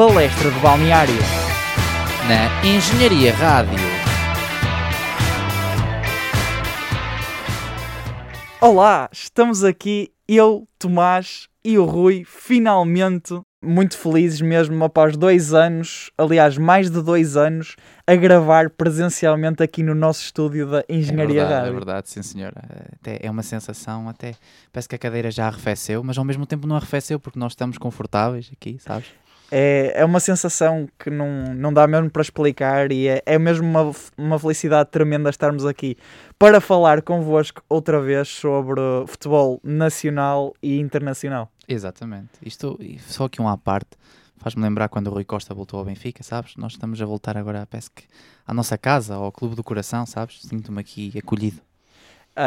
Palestra de Balneário. Na Engenharia Rádio. Olá, estamos aqui, eu, Tomás e o Rui, finalmente, muito felizes mesmo, após dois anos, aliás, mais de dois anos, a gravar presencialmente aqui no nosso estúdio da Engenharia é verdade, Rádio. É verdade, sim senhora. Até é uma sensação, até parece que a cadeira já arrefeceu, mas ao mesmo tempo não arrefeceu porque nós estamos confortáveis aqui, sabes? É, é uma sensação que não, não dá mesmo para explicar e é, é mesmo uma, uma felicidade tremenda estarmos aqui para falar convosco outra vez sobre futebol nacional e internacional. Exatamente. Isto, só aqui um à parte, faz-me lembrar quando o Rui Costa voltou ao Benfica, sabes? Nós estamos a voltar agora, parece que à nossa casa, ao Clube do Coração, sabes? Sinto-me aqui acolhido.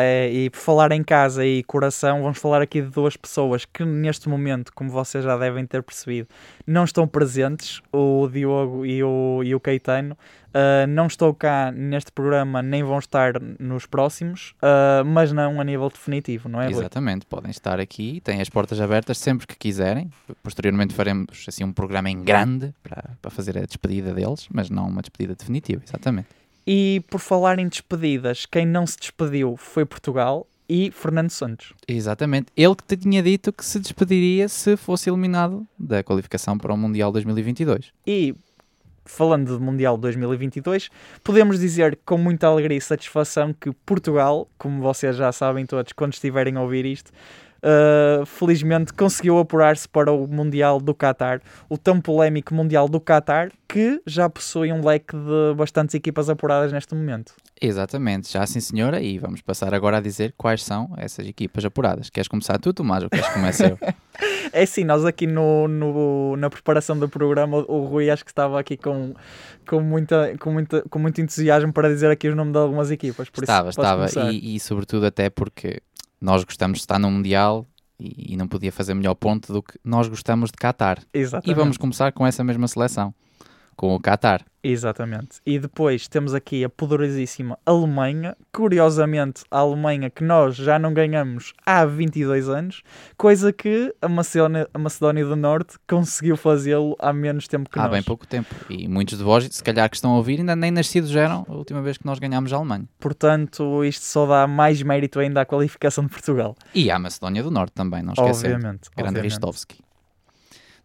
É, e por falar em casa e coração, vamos falar aqui de duas pessoas que neste momento, como vocês já devem ter percebido, não estão presentes, o Diogo e o, e o Caetano. Uh, não estou cá neste programa, nem vão estar nos próximos, uh, mas não a nível definitivo, não é? Rui? Exatamente, podem estar aqui, têm as portas abertas sempre que quiserem. Posteriormente faremos assim um programa em grande para fazer a despedida deles, mas não uma despedida definitiva, exatamente. E por falar em despedidas, quem não se despediu foi Portugal e Fernando Santos. Exatamente. Ele que te tinha dito que se despediria se fosse eliminado da qualificação para o Mundial 2022. E falando de Mundial 2022, podemos dizer com muita alegria e satisfação que Portugal, como vocês já sabem todos quando estiverem a ouvir isto, uh, felizmente conseguiu apurar-se para o Mundial do Qatar, o tão polémico Mundial do Qatar, que já possui um leque de bastantes equipas apuradas neste momento. Exatamente, já sim senhora, e vamos passar agora a dizer quais são essas equipas apuradas. Queres começar tu, Tomás, ou queres que comece eu? É sim, nós aqui no, no, na preparação do programa, o Rui acho que estava aqui com, com, muita, com, muita, com muito entusiasmo para dizer aqui os nomes de algumas equipas. Por estava, estava, começar. e, e sobretudo até porque nós gostamos de estar no Mundial e, e não podia fazer melhor ponto do que nós gostamos de Qatar. Exatamente. E vamos começar com essa mesma seleção, com o Qatar. Exatamente. E depois temos aqui a poderosíssima Alemanha. Curiosamente, a Alemanha que nós já não ganhamos há 22 anos, coisa que a Macedónia, a Macedónia do Norte conseguiu fazê-lo há menos tempo que Há nós. bem pouco tempo. E muitos de vós, se calhar que estão a ouvir, ainda nem nascidos eram a última vez que nós ganhámos a Alemanha. Portanto, isto só dá mais mérito ainda à qualificação de Portugal. E à Macedónia do Norte também, não esquecemos. Obviamente. Grande obviamente. Ristovski.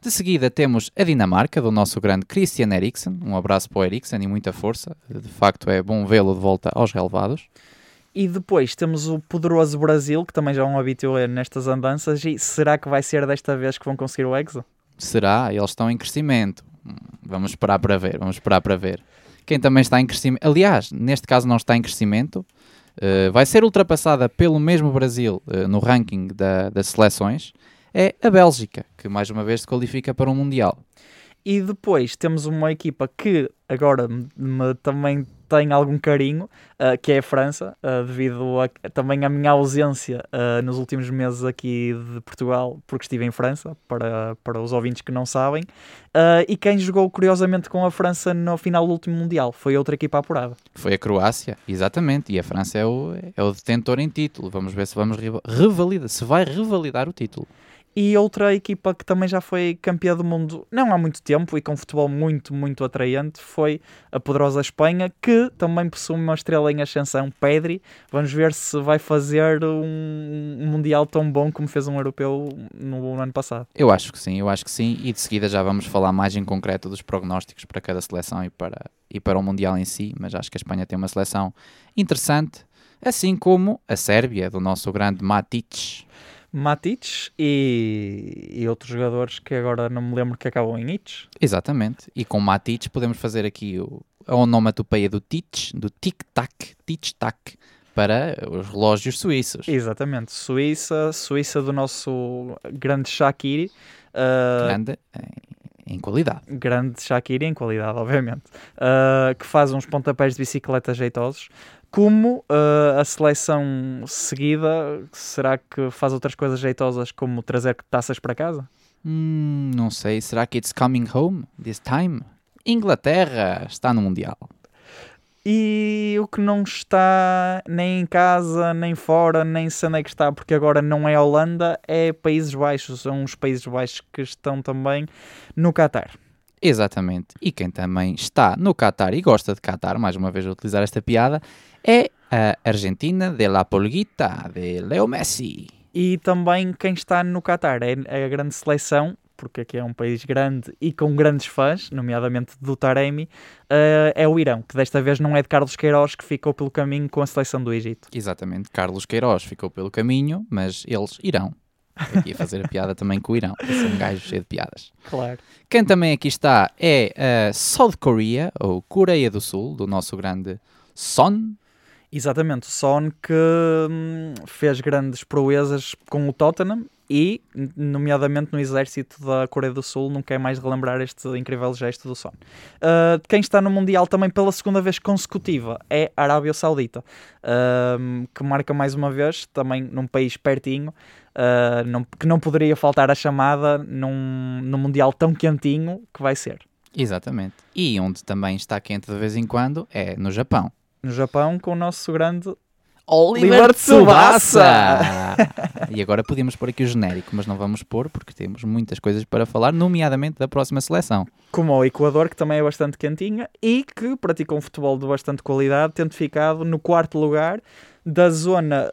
De seguida temos a Dinamarca, do nosso grande Christian Eriksen. Um abraço para o Eriksen e muita força. De facto é bom vê-lo de volta aos relevados. E depois temos o poderoso Brasil, que também já é um habitué nestas andanças. E será que vai ser desta vez que vão conseguir o Hexa? Será? Eles estão em crescimento. Vamos esperar para ver, vamos esperar para ver. Quem também está em crescimento, aliás, neste caso não está em crescimento, eh, vai ser ultrapassada pelo mesmo Brasil eh, no ranking da- das seleções, é a Bélgica, que mais uma vez se qualifica para um Mundial. E depois temos uma equipa que agora me- também tem algum carinho, ah, que é a França, ah, devido a, também à minha ausência ah, nos últimos meses aqui de Portugal, porque estive em França, para, para os ouvintes que não sabem. E quem jogou curiosamente com a França no final do último Mundial foi outra equipa apurada. Foi a Croácia, exatamente, e a França é o, é o detentor em título. Vamos ver se vamos revalida, se vai revalidar o título. E outra equipa que também já foi campeã do mundo não há muito tempo e com futebol muito, muito atraente foi a poderosa Espanha, que também possui uma estrela em ascensão, Pedri. Vamos ver se vai fazer um, Mundial tão bom como fez um europeu no, no ano passado. Eu acho que sim, eu acho que sim, e de seguida já vamos falar mais em concreto dos prognósticos para cada seleção e para, e para o Mundial em si, mas acho que a Espanha tem uma seleção interessante, assim como a Sérvia, do nosso grande Matic. Matic e, e outros jogadores que agora não me lembro que acabam em Itch. Exatamente, e com Matic podemos fazer aqui o, a onomatopeia do tic, do tic-tac, tic-tac, para os relógios suíços. Exatamente, Suíça, Suíça do nosso grande Shaqiri. ah, Grande em, em qualidade. grande Shakira em qualidade, obviamente, uh, que faz uns pontapés de bicicleta jeitosos. Como uh, a seleção seguida, será que faz outras coisas jeitosas como trazer taças para casa? Hum, não sei, será que it's coming home this time? Inglaterra está no Mundial. E o que não está nem em casa, nem fora, nem sei onde é que está, porque agora não é Holanda, é Países Baixos. São os Países Baixos que estão também no Qatar. Exatamente. E quem também está no Qatar e gosta de Qatar, mais uma vez a utilizar esta piada, é a Argentina de la Polguita, de Leo Messi. E também quem está no Qatar é é a grande seleção, porque aqui é um país grande e com grandes fãs, nomeadamente do Taremi, eh, é o Irão, que desta vez não é de Carlos Queiroz, que ficou pelo caminho com a seleção do Egito. Exatamente. Carlos Queiroz ficou pelo caminho, mas eles irão. Aqui a fazer a piada também com o Irão. Eu sou um gajo cheio de piadas. Claro. Quem também aqui está é a South Korea, ou Coreia do Sul, do nosso grande Son. Exatamente, Son que hum, fez grandes proezas com o Tottenham e, nomeadamente no exército da Coreia do Sul, não quer mais relembrar este incrível gesto do Son. Uh, quem está no Mundial também pela segunda vez consecutiva é a Arábia Saudita, uh, que marca mais uma vez, também num país pertinho, uh, não- que não poderia faltar a chamada num, num Mundial tão quentinho que vai ser. Exatamente. E onde também está quente de vez em quando é no Japão. No Japão, com o nosso grande Oliver Tsubasa! e agora podíamos pôr aqui o genérico, mas não vamos pôr porque temos muitas coisas para falar, nomeadamente da próxima seleção. como o Equador, que também é bastante quentinha e que pratica um futebol de bastante qualidade, tendo ficado no quarto lugar da zona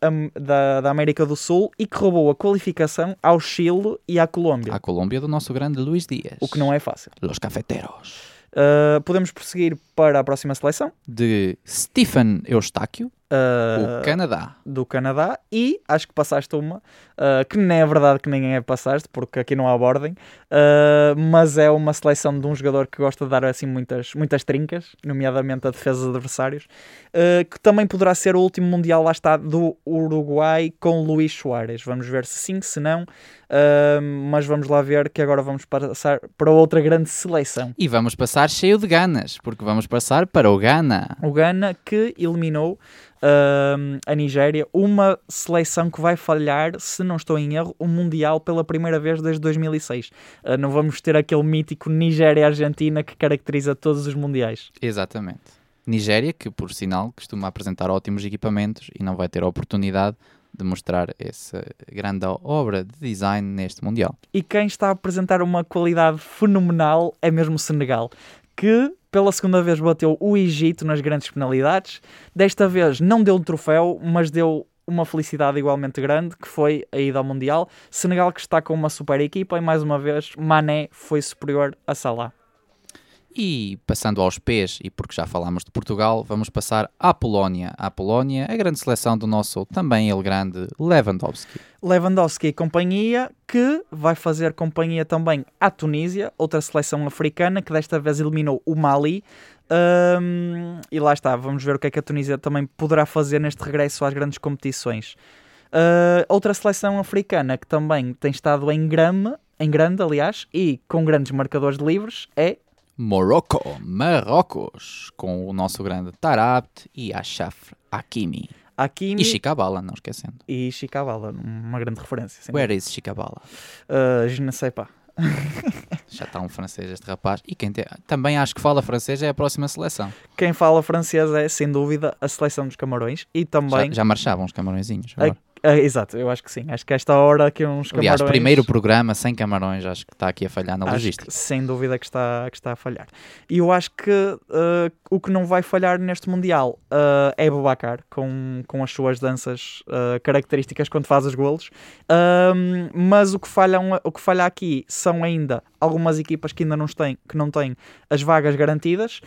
am- da, da América do Sul e que roubou a qualificação ao Chile e à Colômbia, A Colômbia do nosso grande Luís Dias. o que não é fácil. Los Cafeteros. Ah, podemos prosseguir para a próxima seleção, De Stephen Eustáquio, ah, o Canadá. do Canadá, e acho que passaste uma, ah, que nem é verdade que ninguém é passaste, porque aqui não há ordem, ah, mas é uma seleção de um jogador que gosta de dar assim muitas, muitas trincas, nomeadamente a defesa dos adversários, ah, que também poderá ser o último Mundial, lá está, do Uruguai com Luís Soares. Vamos ver se sim, se não, ah, mas vamos lá ver que agora vamos passar para outra grande seleção. E vamos passar cheio de ganas, porque vamos passar para o Ghana. O Ghana que eliminou ahm, a Nigéria, uma seleção que vai falhar, se não estou em erro, o Mundial pela primeira vez desde 2006. Ah, não vamos ter aquele mítico Nigéria-Argentina que caracteriza todos os Mundiais. Exatamente. Nigéria, que por sinal costuma apresentar ótimos equipamentos e não vai ter a oportunidade de mostrar essa grande obra de design neste Mundial. E quem está a apresentar uma qualidade fenomenal é mesmo o Senegal, que pela segunda vez bateu o Egito nas grandes penalidades. Desta vez não deu um troféu, mas deu uma felicidade igualmente grande, que foi a ida ao Mundial. Senegal que está com uma super equipa e mais uma vez Mané foi superior a Salah. E passando aos pés, e porque já falámos de Portugal, vamos passar à Polónia. À Polónia, a grande seleção do nosso, também ele grande, Lewandowski. Lewandowski e companhia, que vai fazer companhia também à Tunísia, outra seleção africana que desta vez eliminou o Mali. Ahm, e lá está, vamos ver o que é que a Tunísia também poderá fazer neste regresso às grandes competições. Ah, outra seleção africana que também tem estado em grande, em grande, aliás, e com grandes marcadores de livres é Morocco, Marrocos, com o nosso grande Tarabt e Ashraf Hakimi. Hakimi E Chicabala, não esquecendo. e Chicabala, uma grande referência. sem Where is Chicabala? dúvida. Ah, je ne sais pas. Já está um francês este rapaz. E quem também acho que fala francês é a próxima seleção. Quem fala francês é, sem dúvida, a seleção dos Camarões e também Já, já marchavam os camarõezinhos. Agora. Ah, exato, eu acho que sim. Acho que esta hora aqui uns Aliás, camarões... primeiro programa sem camarões, acho que está aqui a falhar na acho logística. que, sem dúvida que está, que está a falhar. E eu acho que ah, o que não vai falhar neste Mundial ah, é Babacar, com, com as suas danças ah, características quando faz os golos. Mas o que, falham, o que falha aqui são ainda algumas equipas que ainda não têm, que não têm as vagas garantidas.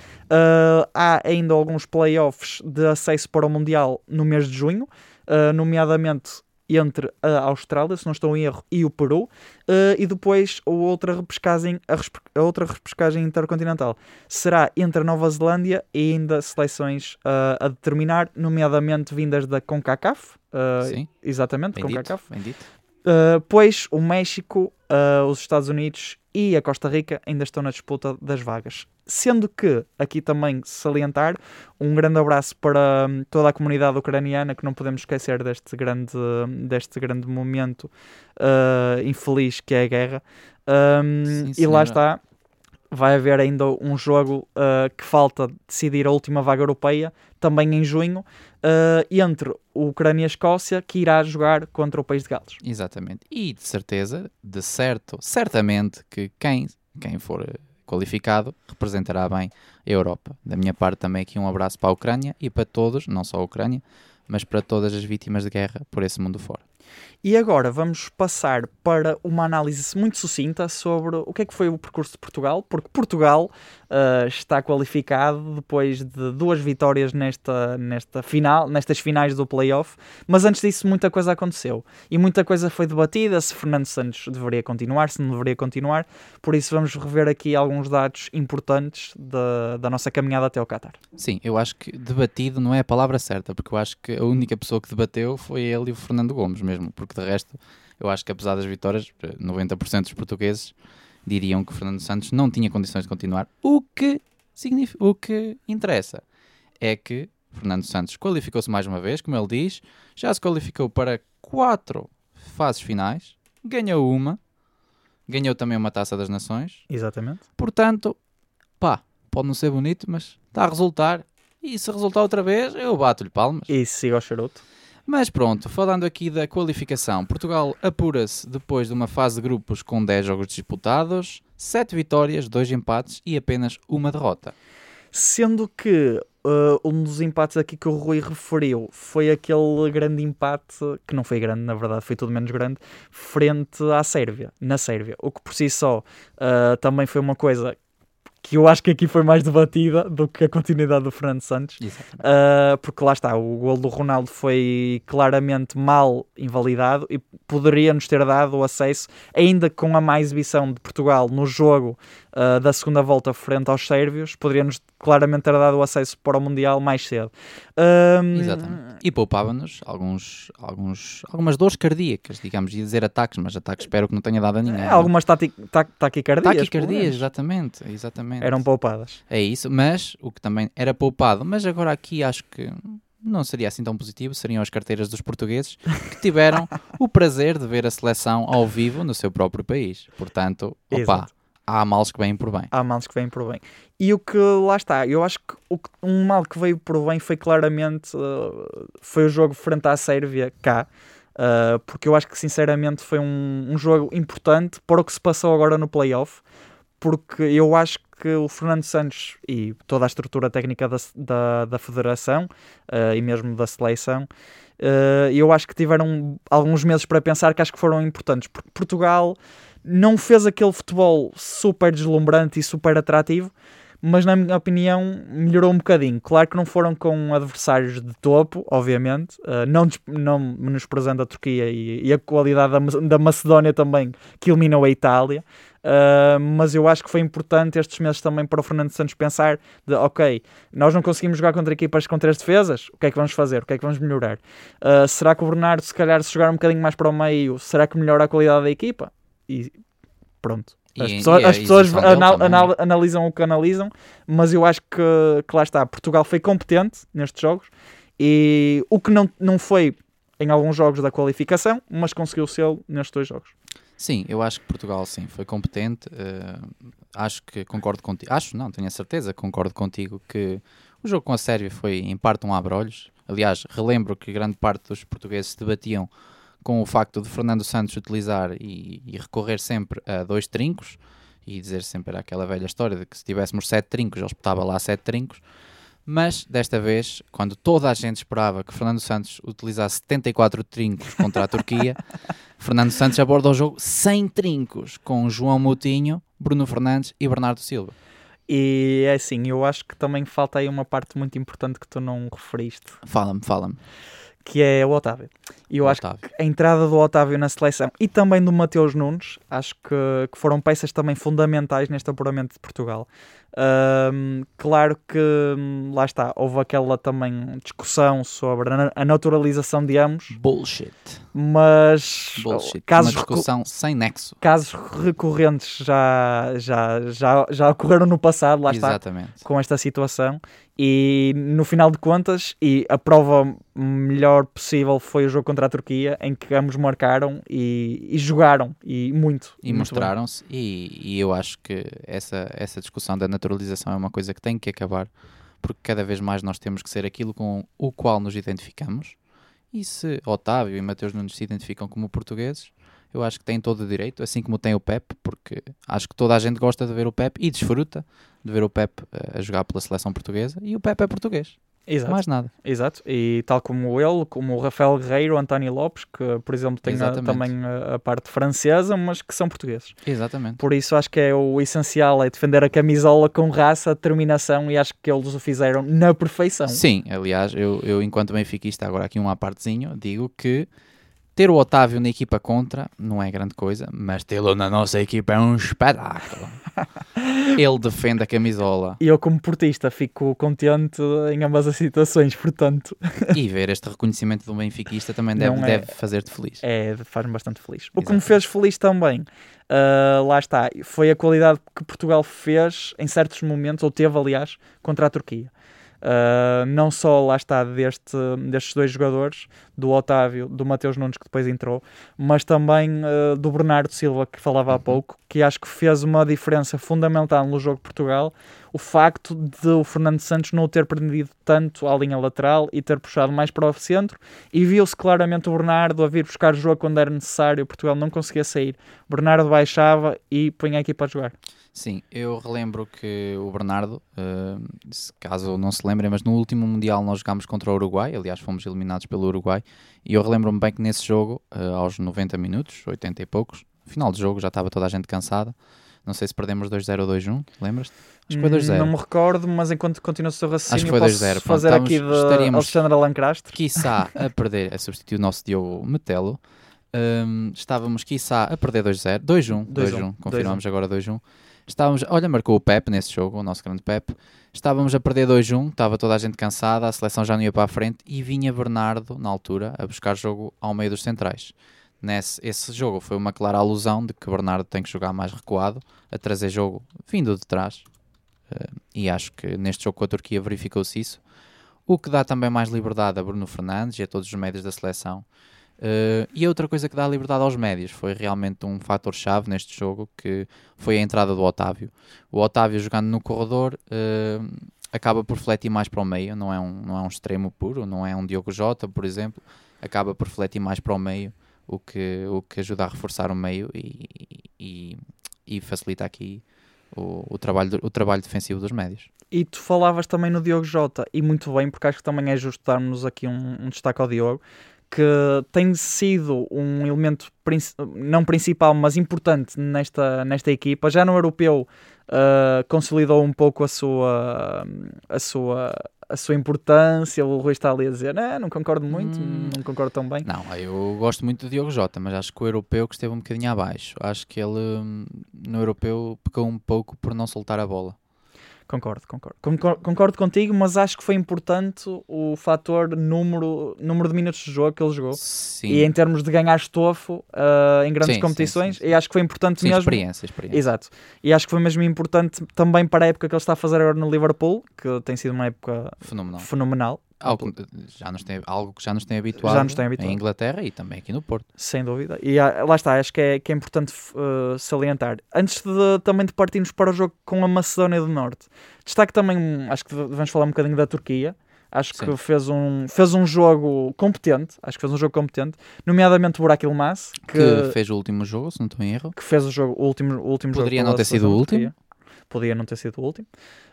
Há ainda alguns playoffs de acesso para o Mundial no mês de junho, ah, nomeadamente entre a Austrália, se não estou em erro, e o Peru, eh, e depois a outra repescagem, a, respe- a outra repescagem intercontinental será entre a Nova Zelândia e ainda seleções ah, a determinar, nomeadamente vindas da CONCACAF, ah, Sim, exatamente, bem dito, CONCACAF, bem dito. Uh, pois o México, uh, os Estados Unidos e a Costa Rica ainda estão na disputa das vagas. Sendo que, aqui também salientar, um grande abraço para hum, toda a comunidade ucraniana, que não podemos esquecer deste grande, deste grande momento uh, infeliz que é a guerra. Um, Sim, e lá está, vai haver ainda um jogo uh, que falta decidir a última vaga europeia, também em junho, uh, entre o Ucrânia e a Escócia, que irá jogar contra o país de Gales. Exatamente. E de certeza, de certo, certamente que quem, quem for qualificado, representará bem a Europa. Da minha parte, também aqui um abraço para a Ucrânia e para todos, não só a Ucrânia, mas para todas as vítimas de guerra por esse mundo fora. E agora vamos passar para uma análise muito sucinta sobre o que é que foi o percurso de Portugal, porque Portugal uh, está qualificado depois de duas vitórias nesta, nesta final, nestas finais do playoff, mas antes disso muita coisa aconteceu. E muita coisa foi debatida se Fernando Santos deveria continuar, se não deveria continuar, por isso vamos rever aqui alguns dados importantes da, da nossa caminhada até ao Qatar. Sim, eu acho que debatido não é a palavra certa, porque eu acho que a única pessoa que debateu foi ele e o Fernando Gomes mesmo, porque de resto eu acho que apesar das vitórias, 90% dos portugueses diriam que Fernando Santos não tinha condições de continuar. O que, significa, o que interessa é que Fernando Santos qualificou-se mais uma vez, como ele diz, já se qualificou para quatro fases finais, ganhou uma, ganhou também uma taça das nações. Exatamente. Portanto, pá, pode não ser bonito, mas está a resultar. E se resultar outra vez, eu bato-lhe palmas. E siga o charuto. Mas pronto, falando aqui da qualificação, Portugal apura-se depois de uma fase de grupos com 10 jogos disputados, 7 vitórias, 2 empates e apenas uma derrota. Sendo que uh, um dos empates aqui que o Rui referiu foi aquele grande empate, que não foi grande, na verdade, foi tudo menos grande, frente à Sérvia, na Sérvia. O que por si só uh, também foi uma coisa que eu acho que aqui foi mais debatida do que a continuidade do Fernando Santos, uh, porque lá está, o gol do Ronaldo foi claramente mal invalidado e poderia-nos ter dado o acesso, ainda com a má exibição de Portugal no jogo uh, da segunda volta frente aos sérvios, poderia-nos claramente ter dado o acesso para o Mundial mais cedo. Um... Exatamente. E poupava-nos alguns, alguns, algumas dores cardíacas, digamos, ia dizer ataques, mas ataques espero que não tenha dado a ninguém. É, algumas taquicardias. Taquicardias, exatamente, exatamente. Eram poupadas. É isso, mas o que também era poupado, mas agora aqui acho que não seria assim tão positivo, seriam as carteiras dos portugueses que tiveram o prazer de ver a seleção ao vivo no seu próprio país. Portanto, opa, Exato há males que vêm por bem. Há males que vêm por bem. E o que lá está, eu acho que o, um mal que veio por bem foi claramente uh, foi o jogo frente à Sérvia cá. Uh, porque eu acho que sinceramente foi um, um jogo importante para o que se passou agora no playoff, porque eu acho que o Fernando Santos e toda a estrutura técnica da, da, da federação uh, e mesmo da seleção, uh, eu acho que tiveram alguns meses para pensar que acho que foram importantes, porque Portugal não fez aquele futebol super deslumbrante e super atrativo, mas na minha opinião melhorou um bocadinho. Claro que não foram com adversários de topo, obviamente, uh, não, não menosprezando a Turquia e, e a qualidade da, da, Macedónia também, que eliminou a Itália. Uh, mas eu acho que foi importante estes meses também para o Fernando Santos pensar de, ok, nós não conseguimos jogar contra equipas com três defesas, o que é que vamos fazer? O que é que vamos melhorar? Uh, será que o Bernardo, se calhar, se jogar um bocadinho mais para o meio, será que melhora a qualidade da equipa? E pronto. As e, pessoas, e as pessoas anal, anal, analisam o que analisam, mas eu acho que, que lá está. Portugal foi competente nestes jogos e o que não, não foi em alguns jogos da qualificação, mas conseguiu ser nestes dois jogos. Sim, eu acho que Portugal sim foi competente. Uh, acho que concordo contigo. Acho, não, tenho a certeza, concordo contigo que o jogo com a Sérvia foi em parte um abre-olhos. Aliás, relembro que grande parte dos portugueses debatiam com o facto de Fernando Santos utilizar e, e, recorrer sempre a dois trincos e dizer sempre aquela velha história de que se tivéssemos sete trincos, ele espetava lá sete trincos. Mas desta vez, quando toda a gente esperava que Fernando Santos utilizasse 74 trincos contra a Turquia, Fernando Santos aborda o jogo sem trincos, com João Moutinho, Bruno Fernandes e Bernardo Silva. E é assim, eu acho que também falta aí uma parte muito importante que tu não referiste. Fala-me, fala-me que é o Otávio. E eu o acho Otávio. que a entrada do Otávio na seleção e também do Mateus Nunes, acho que, que foram peças também fundamentais neste apuramento de Portugal. Um, claro que hum, lá está, houve aquela também discussão sobre a naturalização de ambos. Bullshit. Mas Bullshit. casos Uma discussão sem nexo. Casos recorrentes já, já, já, já ocorreram no passado, lá Exatamente. está, com esta situação. E no final de contas, e a prova melhor possível foi o jogo contra a Turquia, em que ambos marcaram e, e jogaram, e muito. E mostraram-se, e, e, eu acho que essa, essa discussão da naturalização é uma coisa que tem que acabar, porque cada vez mais nós temos que ser aquilo com o qual nos identificamos. E se Otávio e Mateus Nunes se identificam como portugueses, Eu acho que tem todo o direito, assim como tem o Pep, porque acho que toda a gente gosta de ver o Pep e desfruta de ver o Pep eh, a jogar pela seleção portuguesa e o Pep é português. Exato. Mais nada. Exato, e tal como ele, como o Rafael Guerreiro, o António Lopes, que por exemplo tem a- também a, a parte francesa, mas que são portugueses. Exatamente. Por isso acho que é o essencial é defender a camisola com raça, determinação e acho que eles o fizeram na perfeição. Sim, aliás, eu, eu enquanto benfiquista, agora aqui um apartezinho, digo que ter o Otávio na equipa contra não é grande coisa, mas tê-lo na nossa equipa é um espetáculo. Ele defende a camisola E eu como portista fico contente em ambas as situações, portanto e ver este reconhecimento do benfiquista também deve, é- deve fazer-te feliz. é, faz-me bastante feliz. O que me fez feliz também, ah, lá está, foi a qualidade que Portugal fez em certos momentos, ou teve aliás, contra a Turquia. Ah, não só lá está deste, destes dois jogadores, do Otávio, do Mateus Nunes que depois entrou, mas também ah, do Bernardo Silva que falava há Uhum. pouco, que acho que fez uma diferença fundamental no jogo de Portugal, o facto de o Fernando Santos não ter prendido tanto à linha lateral e ter puxado mais para o centro e viu-se claramente o Bernardo a vir buscar o jogo quando era necessário, Portugal não conseguia sair. Bernardo baixava e punha a equipa a jogar. Sim, eu relembro que o Bernardo, se- caso não se lembrem, mas no último Mundial nós jogámos contra o Uruguai, aliás fomos eliminados pelo Uruguai, e eu relembro-me bem que nesse jogo, eh, aos 90 minutos, 80 e poucos, final do jogo já estava toda a gente cansada, não sei se perdemos 2-0 ou 2-1, lembras-te? Acho que foi 2-0. Não me recordo, mas enquanto continua o seu raciocínio, Acho que foi posso 2-0, pronto, fazer estamos- aqui de estaríamos- Alexandre Lancastre. quiçá a perder, a substituir o nosso Diogo Metelo, hum, estávamos quiçá a perder 2-0, 2-1, 2-1, 2-1, confirmamos agora 2-1. Estávamos, olha, marcou o Pep nesse jogo, o nosso grande Pep. Estávamos a perder 2-1, estava toda a gente cansada, a seleção já não ia para a frente e vinha Bernardo, na altura, a buscar jogo ao meio dos centrais. Nesse, esse jogo foi uma clara alusão de que Bernardo tem que jogar mais recuado, a trazer jogo vindo de trás. Eh, e acho que neste jogo com a Turquia verificou-se isso. O que dá também mais liberdade a Bruno Fernandes e a todos os médios da seleção. Eh, e outra coisa que dá liberdade aos médios foi realmente um fator-chave neste jogo, que foi a entrada do Otávio. O Otávio jogando no corredor eh, acaba por refletir mais para o meio, não é, um, não é um extremo puro, não é um Diogo Jota, por exemplo, acaba por refletir mais para o meio, o que, o que ajuda a reforçar o meio e, e, e facilita aqui o, o, trabalho, o trabalho defensivo dos médios. E tu falavas também no Diogo Jota, e muito bem, porque acho que também é justo darmos aqui um, um destaque ao Diogo, que tem sido um elemento não principal, mas importante nesta, nesta equipa. Já no europeu uh, consolidou um pouco a sua, a sua, a sua importância. O Rui está ali a dizer: "Ah, não concordo muito, Hum. não concordo tão bem. Não, eu gosto muito do Diogo Jota, mas acho que o europeu que esteve um bocadinho abaixo. Acho que ele hum, no europeu pecou um pouco por não soltar a bola. Concordo, concordo. Concor- Concordo contigo, mas acho que foi importante o fator número, número de minutos de jogo que ele jogou. Sim, E em termos de ganhar estofo uh, em grandes Sim, competições, sim, e acho que foi importante mesmo. experiência, experiência. Exato. E acho que foi mesmo importante também para a época que ele está a fazer agora no Liverpool, que tem sido uma época Fenomenal. fenomenal, Algo, já nos tem, algo que já nos tem habituado, Já nos tem habituado. em Inglaterra e também aqui no Porto. sem dúvida. E ah, lá está, acho que é, que é importante uh, salientar. Antes de, também de partirmos para o jogo com a Macedónia do Norte, destaque também, acho que devemos falar um bocadinho da Turquia. Acho que Sim. fez um, fez um jogo competente, acho que fez um jogo competente, nomeadamente o Burak Yilmaz, Que, que, fez o último jogo, se não estou em erro. que fez o, jogo, o último, o último jogo. Poderia não ter sido o último. Turquia. Podia não ter sido o último.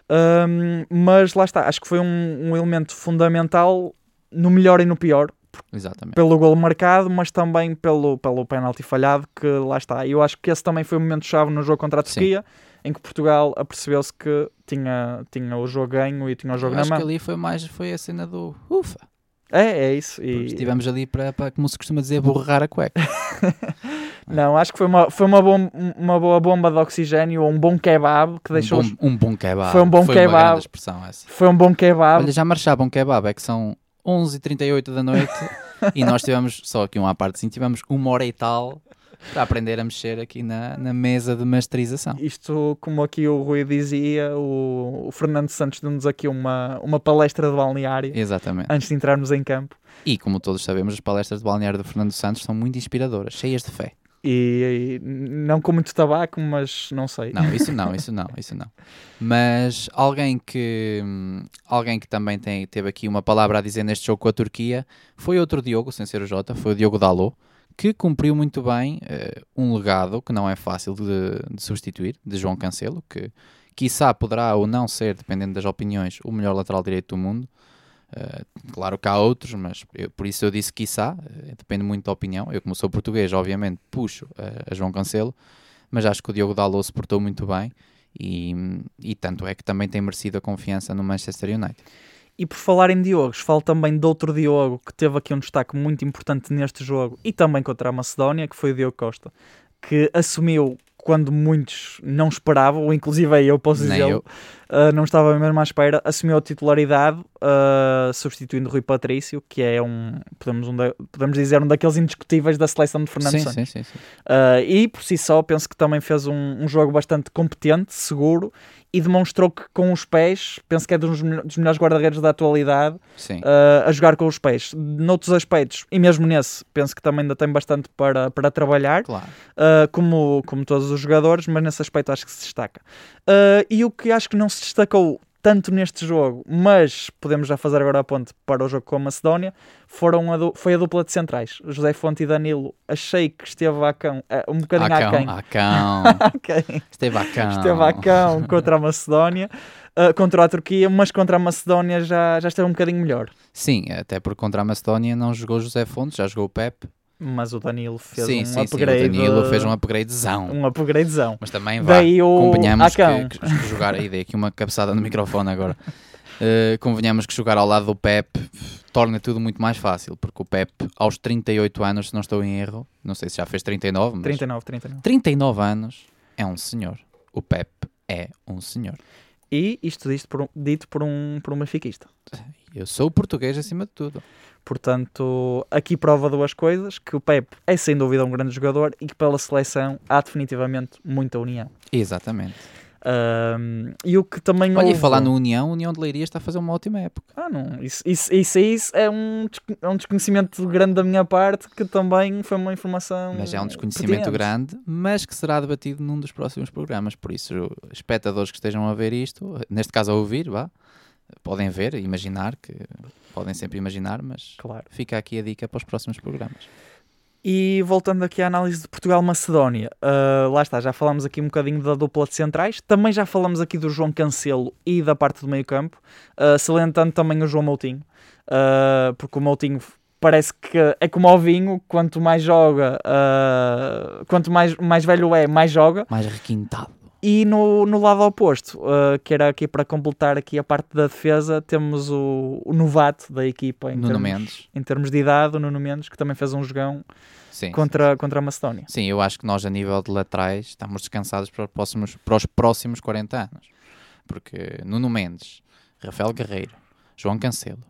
Ahm, mas lá está, acho que foi um, um elemento fundamental no melhor e no pior, Exatamente. pelo golo marcado, mas também pelo, pelo penalti falhado, que lá está. Eu acho que esse também foi o momento-chave no jogo contra a Sim. Turquia, em que Portugal apercebeu-se que tinha, tinha o jogo ganho e tinha o jogo Eu na acho que mão. ali foi mais foi a cena do ufa. É, é isso. porque E... Estivemos ali para, para, como se costuma dizer, borrar a cueca. Não, acho que foi uma, foi uma, bom, uma boa bomba de oxigênio ou um bom kebab que deixou. um, os- bom, um bom kebab. Foi um bom Uma kebab. Foi um bom kebab. Olha, já marchava um kebab, é que são 11h38 da noite e nós tivemos, só aqui uma parte assim, tivemos uma hora e tal para aprender a mexer aqui na, na mesa de masterização. Isto, como aqui o Rui dizia, o, o Fernando Santos deu-nos aqui uma, uma palestra de balneário Exatamente. antes de entrarmos em campo. E como todos sabemos, as palestras de balneário do Fernando Santos são muito inspiradoras, cheias de fé. E, e não com muito tabaco, mas não sei. Não, isso não, isso não, isso não. Mas alguém que alguém que também tem, teve aqui uma palavra a dizer neste jogo com a Turquia foi outro Diogo, sem ser o Jota, foi o Diogo Dalot, que cumpriu muito bem uh, um legado que não é fácil de, de, substituir, de João Cancelo, que quiçá poderá ou não ser, dependendo das opiniões, o melhor lateral direito do mundo. Uh, claro que há outros, mas eu, por isso eu disse quiçá, uh, depende muito da opinião. Eu, como sou português, obviamente puxo a João Cancelo, mas acho que o Diogo Dalot se portou muito bem e, e tanto é que também tem merecido a confiança no Manchester United. E por falar em Diogos, falo também de outro Diogo que teve aqui um destaque muito importante neste jogo e também contra a Macedónia, que foi o Diogo Costa, que assumiu quando muitos não esperavam, inclusive eu posso dizer, uh, não estava mesmo à espera, assumiu a titularidade, uh, substituindo Rui Patrício, que é um podemos, um podemos dizer, um daqueles indiscutíveis da seleção de Fernando sim, Santos. Sim, sim, sim. Uh, e por si só, penso que também fez um, um jogo bastante competente, seguro e demonstrou que com os pés, penso que é dos, dos melhores guarda-redes da atualidade, a jogar com os pés. Noutros aspectos, e mesmo nesse, penso que também ainda tem bastante para, para trabalhar, claro. como, como todos os jogadores, mas nesse aspecto acho que se destaca. E o que acho que não se destacou tanto neste jogo, mas podemos já fazer agora a ponte para o jogo com a Macedónia, foram a foi a dupla de centrais. José Fonte e Danilo, achei que esteve a cão, eh, um bocadinho a cão. A cão. Esteve a cão. Esteve a cão contra a Macedónia. Uh, contra a Turquia, mas contra a Macedónia já, já esteve um bocadinho melhor. Sim, até porque contra a Macedónia não jogou José Fonte, já jogou o Pep. Mas o Danilo fez sim, um sim, upgrade. Sim, o Danilo fez um upgradezão. Um upgradezão. Mas também vá, Daí o... convenhamos que, que, que jogar... Aí dei aqui uma cabeçada no microfone agora. Uh, convenhamos que jogar ao lado do Pep torna tudo muito mais fácil, porque o Pep, aos 38 anos, se não estou em erro, não sei se já fez 39, mas 39, 39. 39 anos é um senhor. O Pep é um senhor. E isto dito por um, dito por um, por um benfiquista. Eu sou português acima de tudo. Portanto, aqui prova duas coisas: que o Pep é sem dúvida um grande jogador e que pela seleção há definitivamente muita união. Exatamente. Um, e o que também Olha, houve... e falar no União, União de Leiria está a fazer uma ótima época. Ah, não. Isso, isso, isso, isso é, um, é um desconhecimento grande da minha parte, que também foi uma informação. Mas é um desconhecimento pertinente. grande, mas que será debatido num dos próximos programas. Por isso, espectadores que estejam a ver isto, neste caso a ouvir, vá, podem ver, imaginar, que podem sempre imaginar, mas claro. fica aqui a dica para os próximos programas. E voltando aqui à análise de Portugal-Macedónia, uh, lá está, já falamos aqui um bocadinho da dupla de centrais, também já falamos aqui do João Cancelo e da parte do meio campo, uh, salientando também o João Moutinho, uh, porque o Moutinho parece que é como ao vinho, quanto mais joga, quanto mais, mais velho é, mais joga. Mais requintado. E no, no lado oposto, uh, que era aqui para completar aqui a parte da defesa, temos o, o novato da equipa em, Nuno termos, Mendes. em termos de idade, o Nuno Mendes, que também fez um jogão sim, contra, sim. contra a Macedónia. Sim, eu acho que nós a nível de laterais estamos descansados para os próximos, para os próximos 40 anos. Porque Nuno Mendes, Rafael Guerreiro, João Cancelo,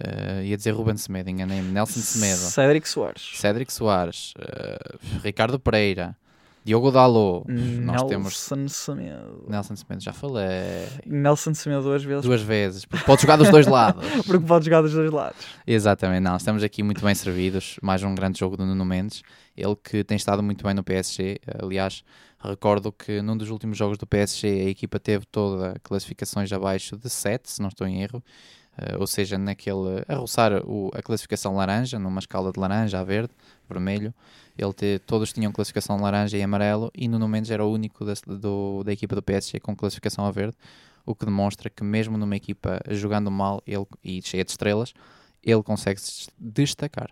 uh, ia dizer Ruben Semedo, enganei-me, Nelson Semedo, Cédric Soares, Cédric Soares uh, Ricardo Pereira, Diogo Dalot, nós temos Semedo. Nelson Semedo, já falei. Nelson Semedo duas vezes. Duas vezes, porque pode jogar dos dois lados. porque pode jogar dos dois lados. Exatamente, não, estamos aqui muito bem servidos. Mais um grande jogo do Nuno Mendes, ele que tem estado muito bem no PSG. Aliás, recordo que num dos últimos jogos do PSG a equipa teve toda classificações abaixo de 7, se não estou em erro. Uh, ou seja, naquele a roçar o, a classificação laranja, numa escala de laranja a verde, vermelho, ele te, todos tinham classificação laranja e amarelo e Nuno Mendes era o único da, do, da equipa do PSG com classificação a verde, o que demonstra que mesmo numa equipa jogando mal ele, e cheia de estrelas, ele consegue se destacar.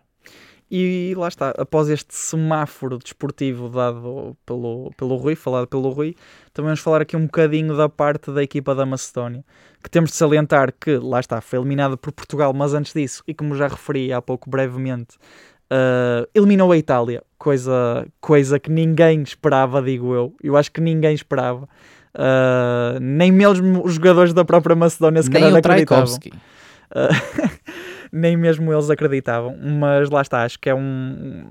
E lá está, após este semáforo desportivo dado pelo, pelo Rui, falado pelo Rui, também vamos falar aqui um bocadinho da parte da equipa da Macedónia, que temos de salientar que, lá está, foi eliminada por Portugal, mas antes disso, e como já referi há pouco brevemente, uh, eliminou a Itália, coisa, coisa que ninguém esperava, digo eu. Eu acho que ninguém esperava. Uh, nem mesmo os jogadores da própria Macedónia se calhar acreditavam. Uh, nem mesmo eles acreditavam. Mas lá está, acho que é um,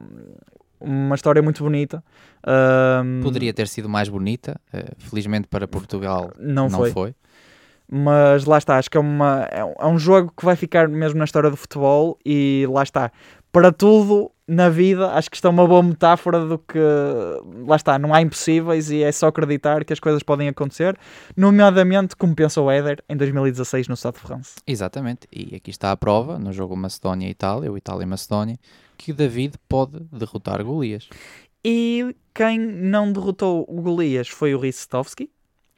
uma história muito bonita. Uh, Poderia ter sido mais bonita, uh, felizmente para Portugal não, não foi. foi. Mas lá está, acho que é, uma, é um jogo que vai ficar mesmo na história do futebol e lá está. Para tudo na vida, acho que isto é uma boa metáfora do que lá está, não há impossíveis e é só acreditar que as coisas podem acontecer, nomeadamente como pensou o Éder em 2016 no Stade de France. Exatamente, e aqui está a prova no jogo Macedónia-Itália, ou Itália-Macedónia, que David pode derrotar Golias. E quem não derrotou o Golias foi o Ristovski,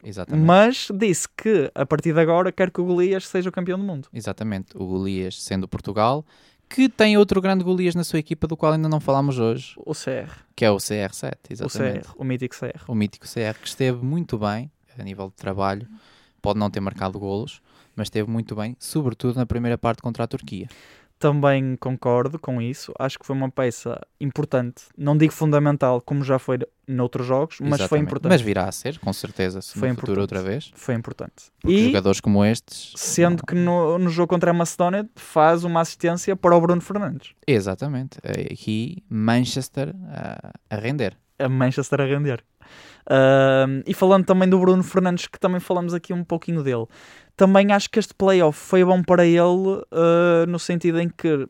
Exatamente. mas disse que a partir de agora quer que o Golias seja o campeão do mundo. Exatamente, o Golias sendo Portugal, que tem outro grande Golias na sua equipa do qual ainda não falámos hoje, O CR, que é o CR7, o exatamente. CR, o mítico CR. O mítico CR, que esteve muito bem a nível de trabalho, pode não ter marcado golos, mas esteve muito bem, sobretudo na primeira parte contra a Turquia. Também concordo com isso. Acho que foi uma peça importante. Não digo fundamental, como já foi noutros jogos, mas foi Exatamente. importante. Mas virá a ser, com certeza, se Foi no futuro importante. outra vez. Foi importante. Porque E jogadores como estes. sendo que no, no jogo contra a Macedónia faz uma assistência para o Bruno Fernandes. Exatamente. Aqui, Manchester a, a render. A Manchester a render. Ahm, e falando também do Bruno Fernandes, que também falamos aqui um pouquinho dele, também acho que este playoff foi bom para ele ah, no sentido em que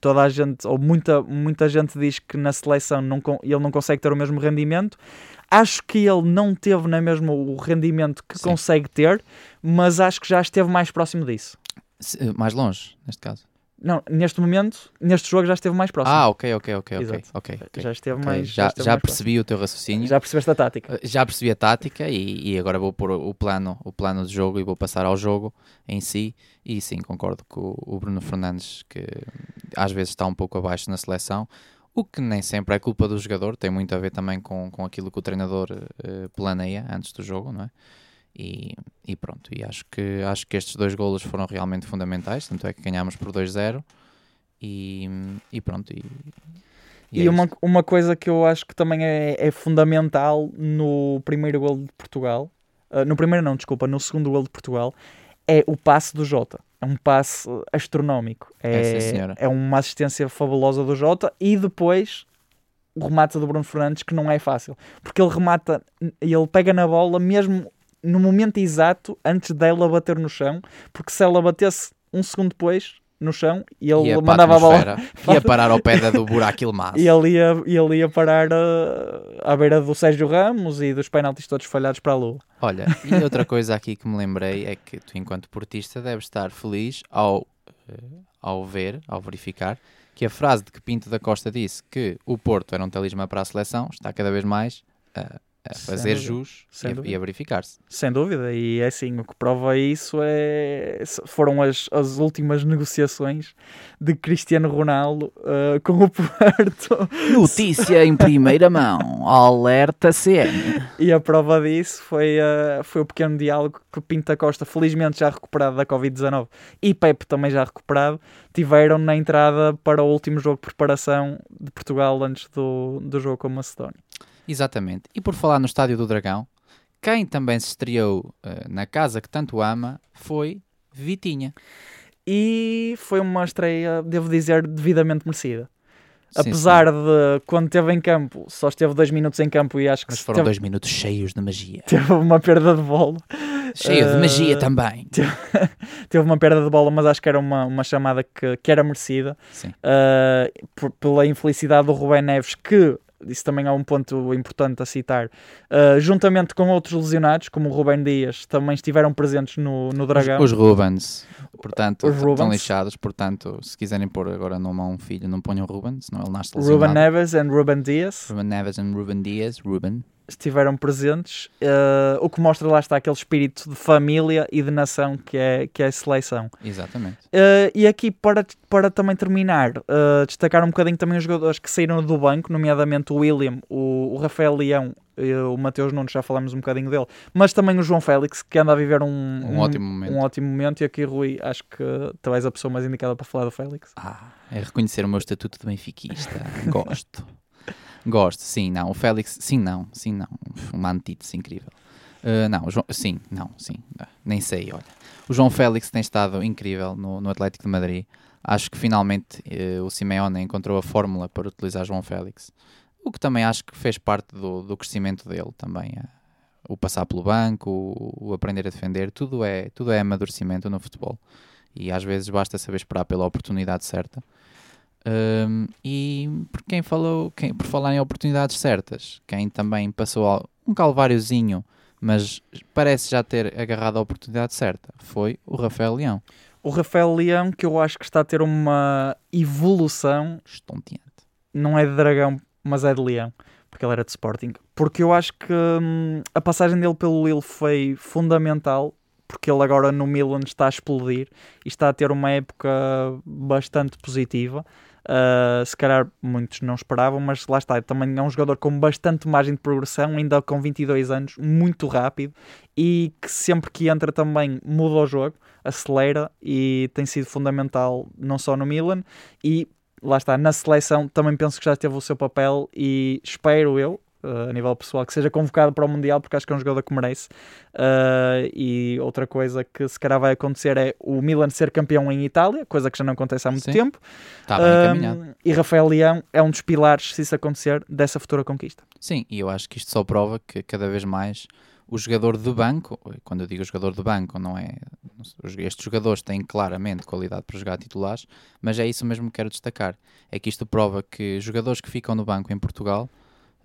toda a gente, ou muita, muita gente diz que na seleção não, ele não consegue ter o mesmo rendimento. Acho que ele não teve na mesma o rendimento que Sim. consegue ter, mas acho que já esteve mais próximo disso. Mais longe, neste caso. Não, neste momento, neste jogo já esteve mais próximo. Ah, ok, ok, ok, ok. Exato. ok, já esteve Ok, mais. já, esteve já mais percebi o teu próximo. raciocínio. Já percebeste a tática. Uh, Já percebi a tática e, e agora vou pôr o plano, o plano de jogo e vou passar ao jogo em si. E sim, concordo com o Bruno Fernandes, que às vezes está um pouco abaixo na seleção, o que nem sempre é culpa do jogador, tem muito a ver também com, com aquilo que o treinador eh, planeia antes do jogo, não é? E, e pronto, e acho que, acho que estes dois golos foram realmente fundamentais, tanto é que ganhámos por 2-0 e, e pronto. E, E, é uma, uma coisa que eu acho que também é, é fundamental no primeiro gol de Portugal, ah, no primeiro não, desculpa, no segundo gol de Portugal, é o passe do Jota. É um passe astronómico. É, É, é uma assistência fabulosa do Jota e depois o remate do Bruno Fernandes que não é fácil. Porque ele remata, ele pega na bola mesmo no momento exato antes dela bater no chão, porque se ela batesse um segundo depois no chão e ele Ia mandava a bola ia parar ao pé do buraco Ilmaz. e ele ia, ele ia parar uh, à beira do Sérgio Ramos e dos penaltis todos falhados para a lua. Olha, e outra coisa aqui que me lembrei é que tu, enquanto portista, deves estar feliz ao, eh, ao ver, ao verificar, que a frase de que Pinto da Costa disse que o Porto era um talismã para a seleção está cada vez mais a, a Sem fazer jus e a, e a verificar-se. Sem dúvida, e é assim, o que prova isso é, foram as, as últimas negociações de Cristiano Ronaldo uh, com o Porto Notícia em primeira mão, alerta CN. e a prova disso foi, uh, foi o pequeno diálogo que Pinto da Costa, felizmente já recuperado da Covid-19 e Pepe também já recuperado, tiveram na entrada para o último jogo de preparação de Portugal antes do, do jogo com a Macedónia. Exatamente. E por falar no Estádio do Dragão, quem também se estreou eh, na casa que tanto ama foi Vitinha. e foi uma estreia, devo dizer, devidamente merecida. Sim, Apesar sim. de, quando esteve em campo, só esteve dois minutos em campo e acho que Mas foram teve, dois minutos cheios de magia. teve uma perda de bola. Cheio de Eh, magia também. Teve uma perda de bola, mas acho que era uma, uma chamada que, que era merecida. Sim. Uh, por- pela infelicidade do Rubén Neves, que isso também é um ponto importante a citar, uh, juntamente com outros lesionados, como o Rubén Dias, também estiveram presentes no, no Dragão. Os, os Rubens, portanto, Os estão Rubens. lixados. Portanto, se quiserem pôr agora nome a um filho, não ponham Ruben, senão ele nasce Ruben lesionado. Neves e Ruben Dias. Ruben Neves e Ruben Dias. Ruben. Estiveram presentes, uh, o que mostra lá está aquele espírito de família e de nação que é, que é a seleção. Exatamente. Uh, e aqui, para, para também terminar, uh, destacar um bocadinho também os jogadores que saíram do banco, nomeadamente o William, o, o Rafael Leão, o Mateus Nunes, já falamos um bocadinho dele, mas também o João Félix, que anda a viver um, Um ótimo momento. um ótimo momento. E aqui, Rui, acho que tu és a pessoa mais indicada para falar do Félix. Ah, é reconhecer o meu estatuto de benfiquista. Gosto. Gosto, sim, não. O Félix, sim, não, sim, não. Uma antítese incrível. Uh, não, João, sim, não, sim. Ah, Nem sei, olha. O João Félix tem estado incrível no, no Atlético de Madrid. Acho que finalmente eh, o Simeone encontrou a fórmula para utilizar João Félix. O que também acho que fez parte do, do crescimento dele também. eh, O passar pelo banco, o, o aprender a defender, tudo é, tudo é amadurecimento no futebol. E às vezes basta saber esperar pela oportunidade certa. Um, e por quem falou, quem, por falar em oportunidades certas, quem também passou um calváriozinho, mas parece já ter agarrado a oportunidade certa, foi o Rafael Leão. O Rafael Leão, que eu acho que está a ter uma evolução, Estonteante. não é de dragão, mas é de leão, porque ele era de Sporting. Porque eu acho que hum, a passagem dele pelo Lille foi fundamental, porque ele agora no Milan está a explodir e está a ter uma época bastante positiva. Uh, se calhar muitos não esperavam, mas lá está, também é um jogador com bastante margem de progressão, ainda com 22 anos, muito rápido e que sempre que entra também muda o jogo, acelera e tem sido fundamental não só no Milan e lá está, na seleção também penso que já teve o seu papel e espero eu, uh, a nível pessoal, que seja convocado para o Mundial porque acho que é um jogador que merece. Uh, e outra coisa que se calhar vai acontecer é o Milan ser campeão em Itália, coisa que já não acontece há muito Sim. tempo. Está bem Um, encaminhado. e Rafael Leão é um dos pilares, se isso acontecer, dessa futura conquista. Sim, e eu acho que isto só prova que cada vez mais o jogador de banco, quando eu digo jogador de banco, não é. Estes jogadores têm claramente qualidade para jogar titulares, mas é isso mesmo que quero destacar. É que isto prova que jogadores que ficam no banco em Portugal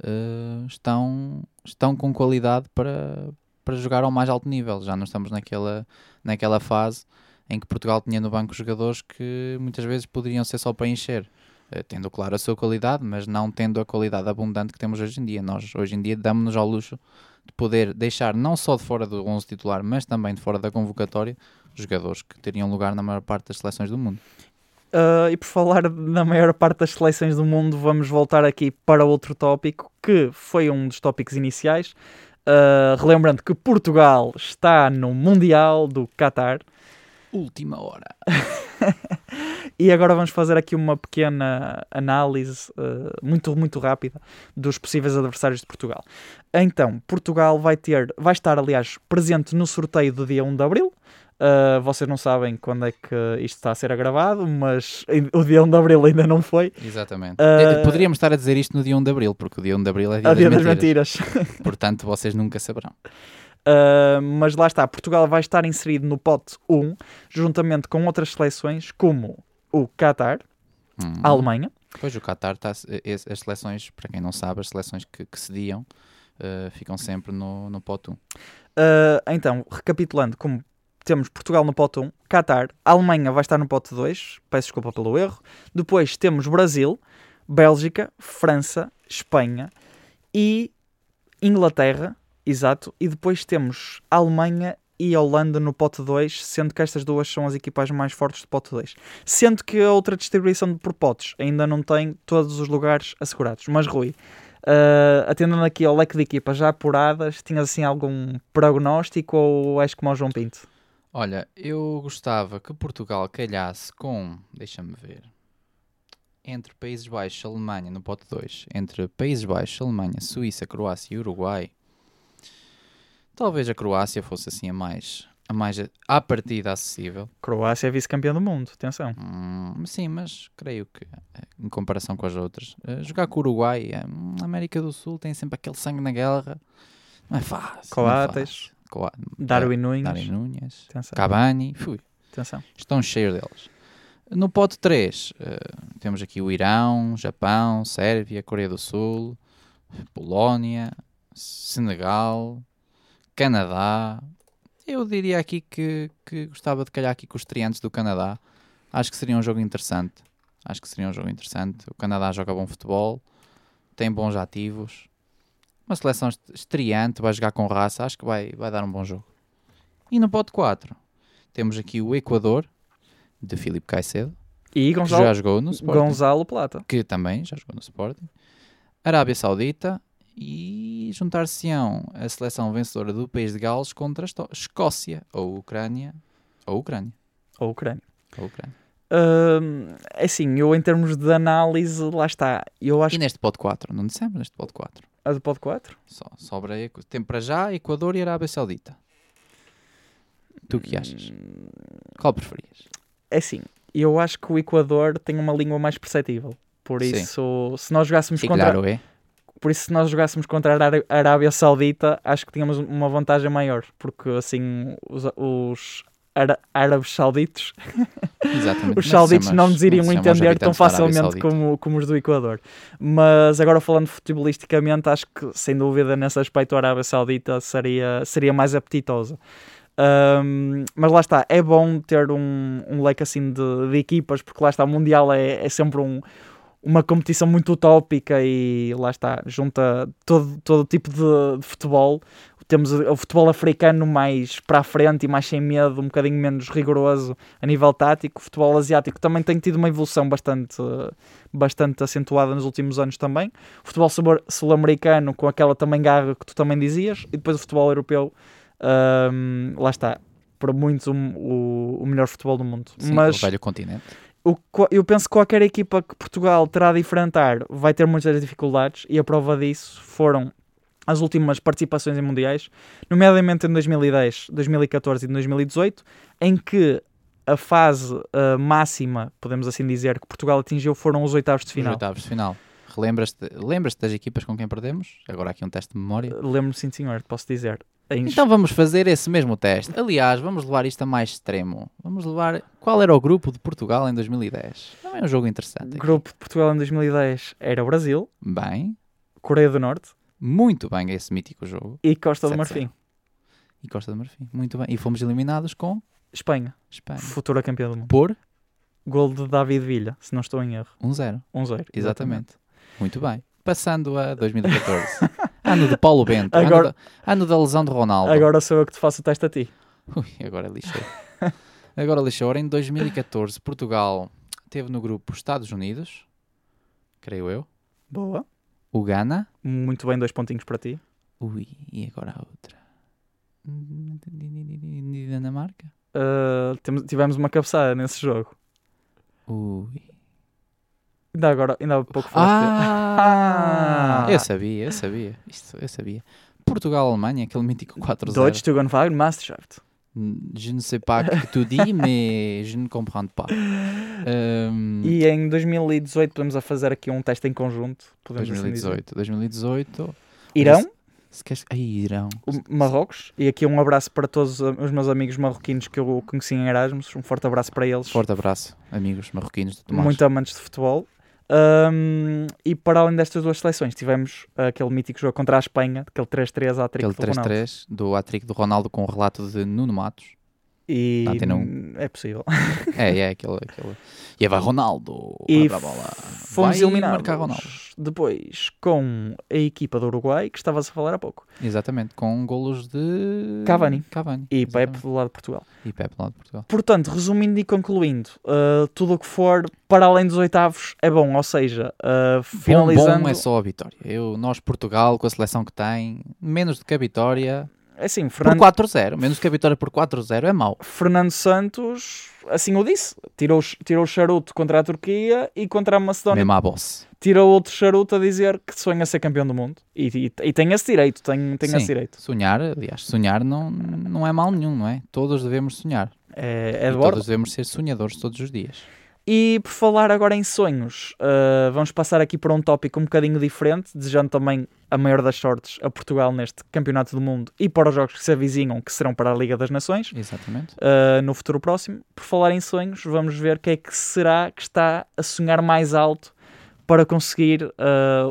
eh, estão, estão com qualidade para, para jogar ao mais alto nível. Já não estamos naquela, naquela fase em que Portugal tinha no banco jogadores que muitas vezes poderiam ser só para encher. Eh, tendo claro a sua qualidade, mas não tendo a qualidade abundante que temos hoje em dia. Nós hoje em dia damos-nos ao luxo de poder deixar não só de fora do 11 titular, mas também de fora da convocatória, jogadores que teriam lugar na maior parte das seleções do mundo. Uh, e por falar na maior parte das seleções do mundo, vamos voltar aqui para outro tópico que foi um dos tópicos iniciais. Uh, relembrando que Portugal está no Mundial do Qatar. Última hora. E agora vamos fazer aqui uma pequena análise uh, muito, muito rápida dos possíveis adversários de Portugal. Então, Portugal vai ter, vai estar, aliás, presente no sorteio do dia 1 de Abril. Uh, vocês não sabem quando é que isto está a ser gravado, mas o dia 1 de Abril ainda não foi. Exatamente. Eh, Poderíamos estar a dizer isto no dia 1 de Abril, porque o dia 1 de Abril é dia, A dia das mentiras. mentiras. Portanto, vocês nunca saberão. Uh, mas lá está, Portugal vai estar inserido no pote 1, juntamente com outras seleções como o Qatar, Hum. a Alemanha, Pois o Qatar, tá, es- as seleções, para quem não sabe, as seleções que, que cediam ficam sempre no, no pote 1. Uh, então, recapitulando, como temos Portugal no pote 1, Qatar, Alemanha vai estar no pote 2, peço desculpa pelo erro. Depois temos Brasil, Bélgica, França, Espanha e Inglaterra, exato. E depois temos Alemanha e Holanda no pote 2, sendo que estas duas são as equipas mais fortes do pote 2. Sendo que a outra distribuição por potes ainda não tem todos os lugares assegurados. Mas Rui, Uh, atendendo aqui ao leque de equipas já apuradas, tinhas assim algum prognóstico ou és como o João Pinto? Olha, eu gostava que Portugal calhasse com, deixa-me ver, entre Países Baixos e Alemanha no pote 2, entre Países Baixos, Alemanha, Suíça, Croácia e Uruguai. Talvez a Croácia fosse assim a mais, a mais à partida acessível. Croácia é vice-campeão do mundo, atenção. Hum, sim, mas creio que eh, em comparação com as outras, eh, jogar com o Uruguai, eh, a América do Sul tem sempre aquele sangue na guerra. Não é fácil. é Coates, Darwin Nunes, Darwin Nunes, atenção, Cavani, fui, atenção. estão cheios delas. No pote 3, temos aqui o Irão, Japão, Sérvia, Coreia do Sul, Polónia, Senegal, Canadá. Eu diria aqui que, que gostava de calhar aqui com os triantes do Canadá. Acho que seria um jogo interessante. Acho que seria um jogo interessante. O Canadá joga bom futebol, tem bons ativos. Uma seleção est- estreante, vai jogar com raça. Acho que vai, vai dar um bom jogo. E no pote 4, temos aqui o Equador, de Filipe Caicedo, E que já Gonzalo, jogou no Sporting Gonzalo Plata. que também já jogou no Sporting, Arábia Saudita e juntar-se-ão a seleção vencedora do país de Gales contra a Escócia ou Ucrânia ou Ucrânia. Ou Ucrânia. Ou Ucrânia. É assim, eu em termos de análise, lá está. Eu acho E neste pote 4, não dissemos neste pote 4. A do pod 4. Só, sobra tem para já Equador e Arábia Saudita. Tu que achas? Qual preferias? É assim, eu acho que o Equador tem uma língua mais perceptível. Por Sim. isso, se nós jogássemos E contra claro é. por isso se nós jogássemos contra a Arábia Saudita, acho que tínhamos uma vantagem maior, porque assim os, os Ara- árabes sauditos, Exatamente. os sauditos chama- não nos iriam os entender tão facilmente como, como os do Equador. Mas agora falando futebolisticamente, acho que sem dúvida nesse aspecto a Arábia Saudita seria, seria mais apetitosa. Ahm, mas lá está, é bom ter um, um leque assim de, de equipas, porque lá está, o Mundial é, é sempre um- uma competição muito utópica e lá está, junta todo, todo tipo de, de futebol. Temos o, futebol africano mais para a frente e mais sem medo, um bocadinho menos rigoroso a nível tático. O futebol asiático também tem tido uma evolução bastante, bastante acentuada nos últimos anos também. O futebol sul- sul-americano com aquela também garra que tu também dizias, e depois o futebol europeu, ahm, lá está, para muitos o, o- o melhor futebol do mundo. Sim, Mas o velho continente. o eu penso que qualquer equipa que Portugal terá de enfrentar vai ter muitas dificuldades e a prova disso foram as últimas participações em mundiais, nomeadamente em 2010, 2014 e 2018, em que a fase ah, máxima, podemos assim dizer, que Portugal atingiu foram os oitavos de Os final. oitavos de final. Relembras-te lembras das equipas com quem perdemos? Agora aqui um teste de memória. Lembro-me, sim senhor, posso dizer. Em Então vamos fazer esse mesmo teste. Aliás, vamos levar isto a mais extremo. Vamos levar. Qual era o grupo de Portugal em 2010? Também é um jogo interessante. aqui. grupo de Portugal em 2010 era o Brasil, Bem, Coreia do Norte muito bem esse mítico jogo. e Costa do 7-0. Marfim. E Costa do Marfim. Muito bem. E fomos eliminados com Espanha, Espanha. futura campeã do mundo. Por Gol de David Villa, se não estou em erro. 1-0. 1-0. Exatamente. Muito bem. Passando a 2014. ano de Paulo Bento. Agora- Ano, da, ano da lesão de Ronaldo. Agora sou eu que te faço o teste a ti. Ui, agora lixou. agora lixou. Ora, em 2014, Portugal teve no grupo Estados Unidos, creio eu, Boa. O Ghana, Muito bem, dois pontinhos para ti. ui, e agora a outra. Dinamarca? Uh, temos- tivemos uma cabeçada nesse jogo. Ui. Ainda agora, ainda há pouco falaste. Ah! Ah! Eu sabia, eu sabia. Isto, eu sabia. Portugal-Alemanha, aquele mítico 4-0. Deutsch Tugendwagen Maastricht. Je ne sais pas que tu dis, mais je ne comprends pas. Um, E em 2018 podemos a fazer aqui um teste em conjunto. Podemos assim dizer. 2018. 2018. Irão, Se queres... Ai, Irão. o Marrocos. E aqui um abraço para todos os meus amigos marroquinos que eu conheci em Erasmus. Um forte abraço para eles. Forte abraço, amigos marroquinos de Tomás. muito amantes de futebol. Um, e para além destas duas seleções, tivemos aquele mítico jogo contra a Espanha, aquele 3-3 à Aquele trick do Ronaldo. 3-3 do hat-trick do Ronaldo com o relato de Nuno Matos. E Na Antena é possível. É, é, aquele... aquele... E aí vai Ronaldo. E Blá, blá, blá. Fomos Vai eliminados marcar Ronaldo. depois com a equipa do Uruguai, que estavas a falar há pouco, Exatamente, com golos de... Cavani. Cavani. e exatamente. Pepe do lado de Portugal. E Pepe lá de Portugal. Portanto, resumindo e concluindo, uh, tudo o que for para além dos oitavos é bom, ou seja, uh, finalizando. Bom, bom é só a vitória. Eu, nós, Portugal, com a seleção que tem, menos do que a vitória, é assim, por Fernando, 4-0. Menos que a vitória por 4-0 é mau. Fernando Santos, assim o disse, tirou, tirou o charuto contra a Turquia e contra a Macedónia Mesmo à boss. tirou outro charuto a dizer que sonha ser campeão do mundo. E, e, e tem esse direito, tem, tem Sim. esse direito. Sonhar, aliás, sonhar não, não é mal nenhum, não é? Todos devemos sonhar. É, é de todos devemos ser sonhadores todos os dias. E por falar agora em sonhos, uh, vamos passar aqui para um tópico um bocadinho diferente, desejando também a maior das sortes a Portugal neste Campeonato do Mundo e para os jogos que se avizinham, que serão para a Liga das Nações, Exatamente. uh, no futuro próximo. Por falar em sonhos, vamos ver quem é que será que está a sonhar mais alto para conseguir uh,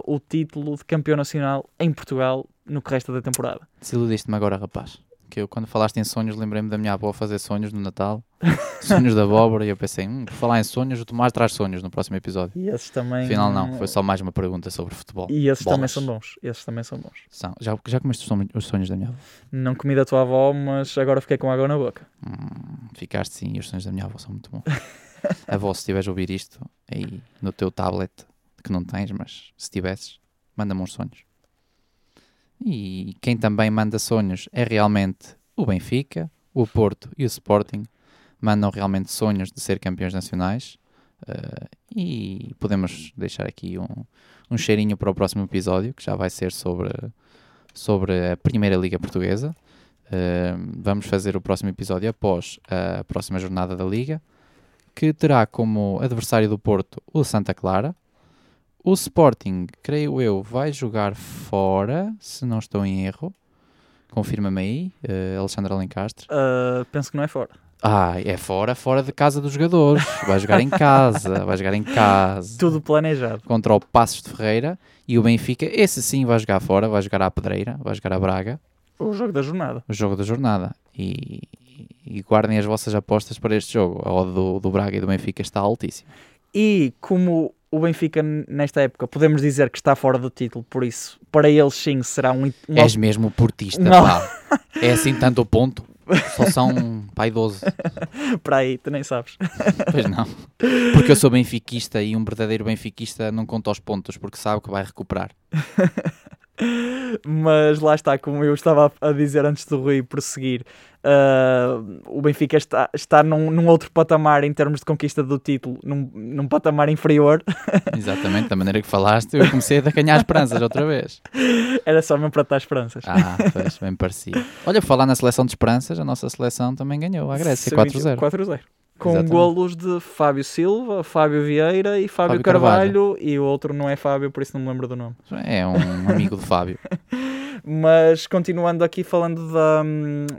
o título de campeão nacional em Portugal no que resta da temporada. Desiludiste-me agora, rapaz. Que eu, quando falaste em sonhos, lembrei-me da minha avó fazer sonhos no Natal. sonhos da abóbora. E eu pensei, hum, por falar em sonhos, o Tomás traz sonhos no próximo episódio. E esses também. Afinal, não. Foi só mais uma pergunta sobre futebol. E esses também Bolas. são bons. Esses também são bons. São. Já, já comeste os sonhos- os sonhos da minha avó? Não comi da tua avó, mas agora fiquei com água na boca. Hum, ficaste sim, e os sonhos da minha avó são muito bons. avó, se estiveres a ouvir isto aí no teu tablet, que não tens, mas se tivesses, manda-me uns sonhos. E quem também manda sonhos é realmente o Benfica, o Porto e o Sporting. Mandam realmente sonhos de ser campeões nacionais. eh, e podemos deixar aqui um, um cheirinho para o próximo episódio, que já vai ser sobre, sobre a Primeira Liga Portuguesa. Uh, vamos fazer o próximo episódio após a próxima jornada da Liga, que terá como adversário do Porto o Santa Clara. O Sporting, creio eu, vai jogar fora, se não estou em erro. Confirma-me aí, uh, Alexandre Alencastre. Uh, penso que não é fora. Ah, é fora, fora de casa dos jogadores. Vai jogar em casa, vai jogar em casa. Tudo planejado. Contra o Passos de Ferreira e o Benfica, esse sim vai jogar fora, vai jogar à Pedreira, vai jogar a Braga, O jogo da jornada. o jogo da jornada. E, e guardem as vossas apostas para este jogo. A odd do, do Braga e do Benfica está altíssima. E como o Benfica, nesta época, podemos dizer que está fora do título, por isso, para eles sim será um. um És mesmo portista, Não. pá. É assim tanto o ponto. Só são, pai, 12. para aí, tu nem sabes. Pois não. Porque eu sou benfiquista e um verdadeiro benfiquista não conta os pontos porque sabe que vai recuperar. Mas lá está, como eu estava a dizer antes do Rui prosseguir, ah, o Benfica está, está num, num outro patamar em termos de conquista do título, num, num patamar inferior. Exatamente, da maneira que falaste, eu comecei a ganhar esperanças outra vez. Era só mesmo para dar esperanças. Ah, pois, bem parecia. Olha, falar na seleção de esperanças, a nossa seleção também ganhou a Grécia, 4-0. 4-0. Com Exatamente. golos de Fábio Silva, Fábio Vieira e Fábio, Fábio Carvalho, e o outro não é Fábio, por isso não me lembro do nome. É um amigo do Fábio. Mas continuando aqui falando da,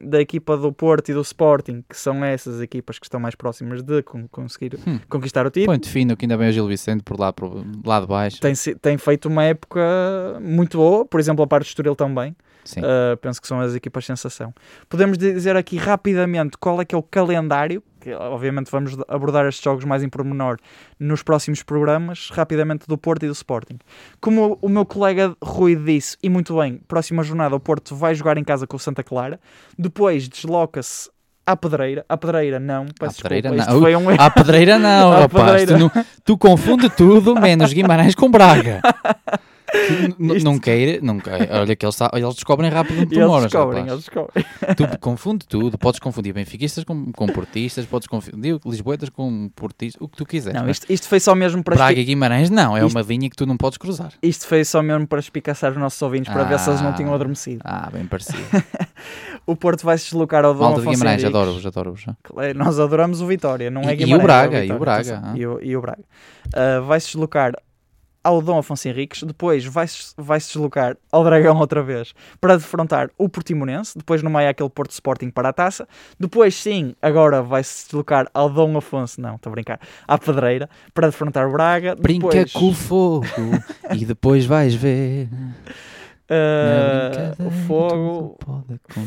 da equipa do Porto e do Sporting, que são essas equipas que estão mais próximas de con- conseguir Hum. conquistar o título. Ponto fino que ainda bem o Gil Vicente por lá, por lá de baixo. Tem, tem feito uma época muito boa, por exemplo, a parte do Estoril também. Sim. Uh, penso que são as equipas sensação. Podemos dizer aqui rapidamente qual é que é o calendário, que obviamente vamos abordar estes jogos mais em pormenor nos próximos programas, rapidamente do Porto e do Sporting. Como o meu colega Rui disse, e muito bem, próxima jornada o Porto vai jogar em casa com o Santa Clara, depois desloca-se à Pedreira, à Pedreira não, peço À Pedreira desculpa, não. foi um. À pedreira não, rapaz. pedreira. Tu, não- tu confunde tudo, menos Guimarães com Braga. Isto- Não queira, não queira. Olha que eles, eles descobrem rápido onde E tu eles descobrem, eles descobrem. Tu confunde tudo, podes confundir benfiquistas com, com portistas, podes confundir lisboetas com portistas, o que tu quiseres. Não, isto, isto foi só mesmo para Braga e Guimarães não, é Isto- uma linha que tu não podes cruzar. Isto foi só mesmo para espicaçar os nossos ouvintes, para ver se eles não Ah. tinham adormecido. Ah, bem parecido. O Porto vai se deslocar ao Dom Malta de Guimarães, adoro-vos, adoro-vos. Nós adoramos o Vitória, não é e o Guimarães. Braga, é o e o Vitória, Braga, ah. E o, e o Braga. Ah, vai se deslocar ao Dom Afonso Henriques, depois vai se vai -se deslocar ao Dragão outra vez para defrontar o Portimonense, depois no meio há aquele Porto Sporting para a taça, depois sim, agora vai se deslocar ao Dom Afonso, não, estou a brincar, à Pedreira para defrontar o Braga, Brinca depois, com o fogo e depois vais ver. Na ah, o Fogo,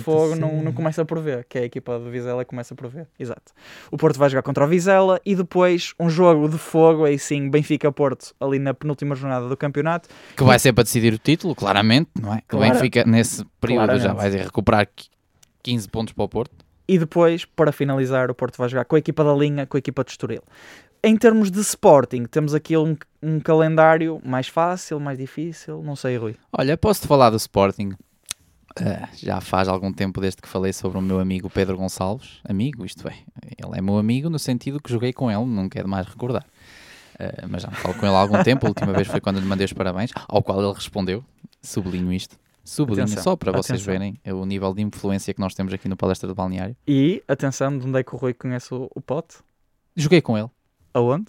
Fogo não, não começa por ver, que é a equipa do Vizela que começa por ver. Exato. O Porto vai jogar contra o Vizela e depois um jogo de fogo, aí sim, Benfica-Porto, ali na penúltima jornada do campeonato. Que vai ser para decidir o título, claramente, não é? Que o Benfica, nesse período, já Claramente. vai recuperar qui- 15 pontos para o Porto. E depois, para finalizar, o Porto vai jogar com a equipa da linha, com a equipa de Estoril. Em termos de Sporting, temos aqui um, um calendário mais fácil, mais difícil, não sei, Rui. Olha, posso-te falar do Sporting? Ah, já faz algum tempo desde que falei sobre o meu amigo Pedro Gonçalves. Amigo, isto é. Ele é meu amigo no sentido que joguei com ele, não quero mais recordar. Ah, mas já falo com ele há algum tempo. A última vez foi quando lhe mandei os parabéns, ao qual ele respondeu. Sublinho isto. Sublinho, Atenção, só para vocês atenção. verem o nível de influência que nós temos aqui no Palestra do Balneário. E, atenção, de onde é que o Rui conhece o, o Pote? Joguei com ele, Aonde?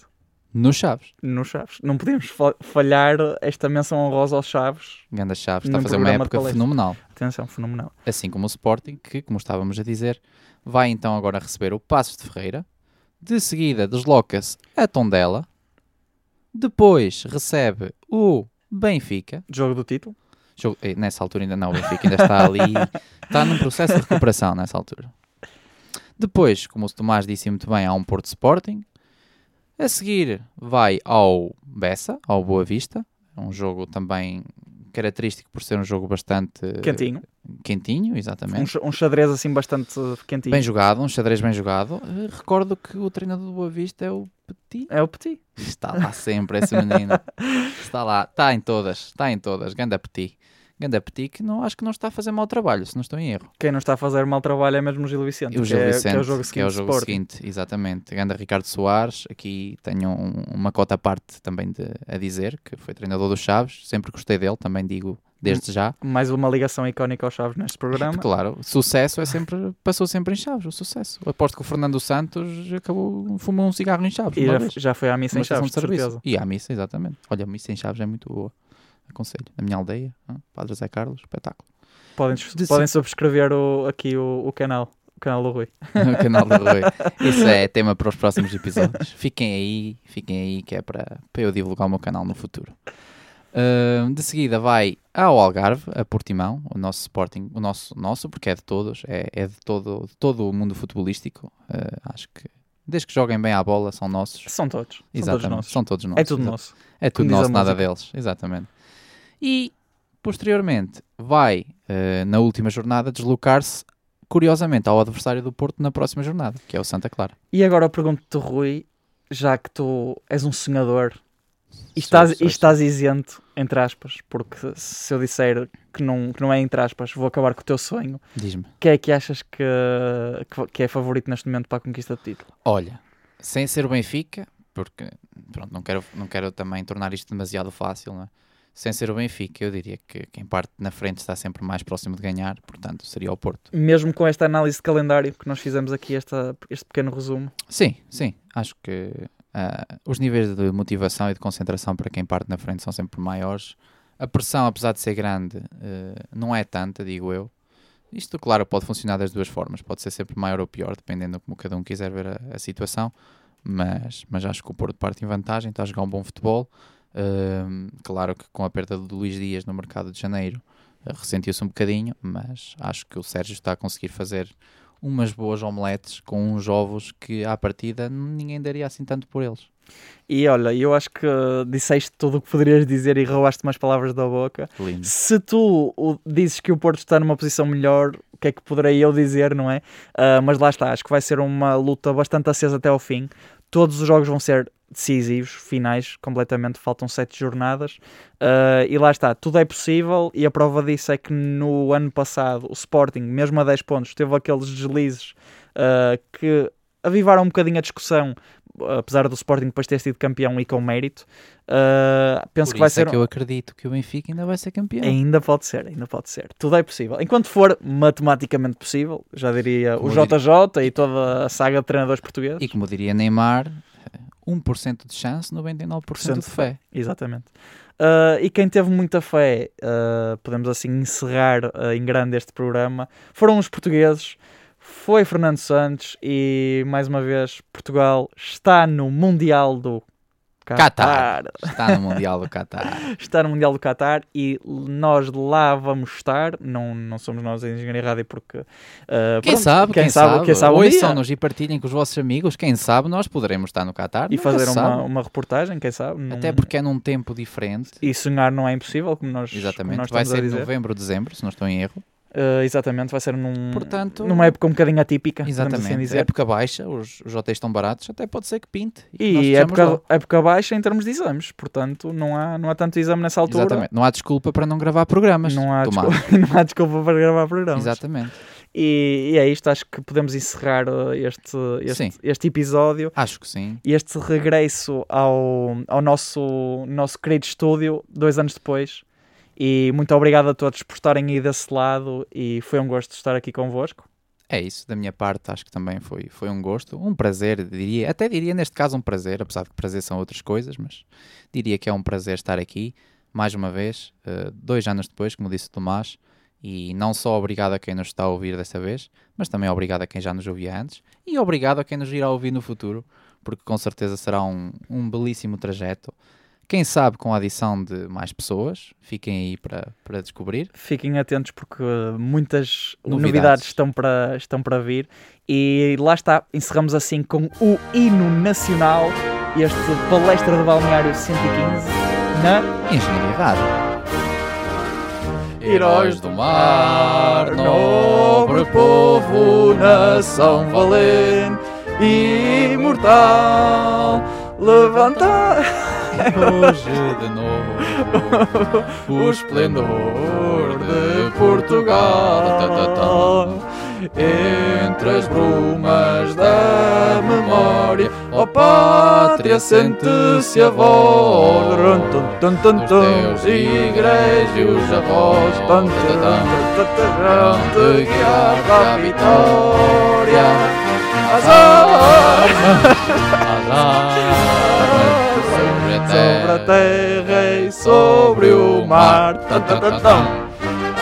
no Chaves. No Chaves. Não podemos fa- falhar esta menção honrosa aos Chaves. Ganda Chaves, está a fazer uma época fenomenal. Atenção, fenomenal. assim como o Sporting, que, como estávamos a dizer, vai então agora receber o Passos de Ferreira, de seguida desloca-se a Tondela, depois recebe o Benfica, Jogo do título. Jogo- eh, nessa altura ainda não, o Benfica ainda está ali, está num processo de recuperação nessa altura. Depois, como o Tomás disse muito bem, há um Porto Sporting, a seguir vai ao Bessa, ao Boa Vista, um jogo também característico por ser um jogo bastante Quentinho. quentinho, exatamente. xa- um xadrez assim bastante quentinho. Bem jogado, um xadrez bem jogado. Recordo que o treinador do Boa Vista é o Petit. É o Petit. Está lá sempre esse menino. Está lá, está em todas, está em todas. Ganda Petit. Ganda Petit que não, acho que não está a fazer mau trabalho, se não estou em erro. Quem não está a fazer mal trabalho é mesmo o Gil Vicente. O que Gil é, Vicente, que é o jogo seguinte. que é o jogo seguinte, exatamente. Ganda Ricardo Soares, aqui tenho um- uma cota à parte também de, a dizer, que foi treinador do Chaves, sempre gostei dele, também digo desde já. Mais uma ligação icónica aos Chaves neste programa. Claro, sucesso é sempre, passou sempre em Chaves, o sucesso. Aposto que o Fernando Santos acabou, fumou um cigarro em Chaves. E já, já foi à missa Uma em Chaves, de certeza. E à missa, exatamente. Olha, a missa em Chaves é muito boa. Aconselho. Na minha aldeia, ah, Padre Zé Carlos, espetáculo. Podem, De podem subscrever o, aqui o, o canal O canal do Rui. no canal do Rui. Isso é tema para os próximos episódios. Fiquem aí, fiquem aí, que é para, para eu divulgar o meu canal no futuro. Uh, de seguida vai ao Algarve, a Portimão, o nosso Sporting, o nosso, nosso porque é de todos, é, é de, todo, de todo o mundo futebolístico. Uh, acho que desde que joguem bem à bola são nossos. São todos. São Exatamente, todos nossos. são todos nossos. É tudo nosso. É tudo Como nosso, nada deles. Exatamente. E, posteriormente, vai, eh, na última jornada, deslocar-se, curiosamente, ao adversário do Porto na próxima jornada, que é o Santa Clara. E agora eu pergunto-te, Rui, já que tu és um sonhador e estás, e estás isento, entre aspas, porque se eu disser que não, que não é entre aspas, vou acabar com o teu sonho, Diz-me. quem é que achas que, que, que é favorito neste momento para a conquista do título? Olha, sem ser o Benfica, porque pronto, não quero, não quero também tornar isto demasiado fácil, não é? Sem ser o Benfica, eu diria que quem parte na frente está sempre mais próximo de ganhar, portanto, seria o Porto. Mesmo com esta análise de calendário que nós fizemos aqui, esta, este pequeno resumo. Sim, sim, acho que ah, os níveis de motivação e de concentração para quem parte na frente são sempre maiores. A pressão, apesar de ser grande, eh, não é tanta, digo eu. Isto, claro, pode funcionar das duas formas. Pode ser sempre maior ou pior, dependendo de como cada um quiser ver a, a situação. Mas, mas acho que o Porto parte em vantagem, está a jogar um bom futebol. Claro que com a perda do Luís Dias no mercado de janeiro eh, ressentiu-se um bocadinho, mas acho que o Sérgio está a conseguir fazer umas boas omeletes com uns ovos que à partida ninguém daria assim tanto por eles. E olha, eu acho que disseste tudo o que poderias dizer e roubaste umas palavras da boca. Lindo. Se tu dizes que o Porto está numa posição melhor, o que é que poderei eu dizer, não é? Ah, mas lá está, acho que vai ser uma luta bastante acesa até ao fim. Todos os jogos vão ser decisivos, finais, completamente. Faltam sete jornadas. Ah, e lá está, tudo é possível. E a prova disso é que no ano passado o Sporting, mesmo a 10 pontos, teve aqueles deslizes ah, que avivaram um bocadinho a discussão. Apesar do Sporting depois ter sido campeão e com mérito, Ah, penso Por que vai isso ser é que eu acredito que o Benfica ainda vai ser campeão. Ainda pode ser, ainda pode ser. Tudo é possível. Enquanto for matematicamente possível, já diria Como o JJ e toda a saga de treinadores portugueses. E como diria Neymar, 1% de chance, 99% de fé. Exatamente. Ah, e quem teve muita fé, ah, podemos assim encerrar ah, em grande este programa, foram os portugueses. Foi Fernando Santos e, mais uma vez, Portugal está no Mundial do Qatar. Está no Mundial do Qatar. está no Mundial do Qatar e nós lá vamos estar. Não, não somos nós a Engenharia Rádio porque. ah, Quem pronto, sabe, quem, sabe, quem sabe um dia. ouçam-nos e partilhem com os vossos amigos. Quem sabe nós poderemos estar no Qatar. E nunca fazer uma, sabe. uma reportagem, quem sabe? Num- Até porque é num tempo diferente. E sonhar não é impossível, como nós, como Exatamente. nós Vai ser em dizer. novembro, dezembro, se não estou em erro. Ah, exatamente, vai ser num, Portanto, numa época um bocadinho atípica, assim Exatamente. dizer. época baixa, os, os hotéis estão baratos, até pode ser que pinte. E estejamos época, lá. época baixa em termos de exames, portanto não há, não há tanto exame nessa altura. Exatamente. Não há desculpa para não gravar programas. Não há, desculpa, não há desculpa para gravar programas. Exatamente. E, e é isto, acho que podemos encerrar uh, este, este, este episódio Acho que sim. e este regresso ao, ao nosso, nosso querido estúdio, dois anos depois. E muito obrigado a todos por estarem aí desse lado e foi um gosto estar aqui convosco. É isso, da minha parte, acho que também foi, foi um gosto, um prazer, diria, até diria neste caso um prazer, apesar de que prazer são outras coisas, mas diria que é um prazer estar aqui, mais uma vez, eh, dois anos depois, como disse o Tomás, e não só obrigado a quem nos está a ouvir desta vez, mas também obrigado a quem já nos ouvia antes, e obrigado a quem nos irá ouvir no futuro, porque com certeza será um, um belíssimo trajeto. Quem sabe com a adição de mais pessoas, fiquem aí para, para descobrir. Fiquem atentos porque muitas Novidades. novidades, estão, para, estão para vir. E lá está, encerramos assim com o hino nacional, este palestra de balneário 115 na Engenharia Rádio. Heróis do mar, nobre povo, nação valente, imortal, levanta Hoje de novo o esplendor de Portugal tá, tá, tá. Entre as brumas da memória Ó pátria sente-se a voz Dos teus igrejas avós Vão te guiar à vitória armas sobre terra e sobre o mar.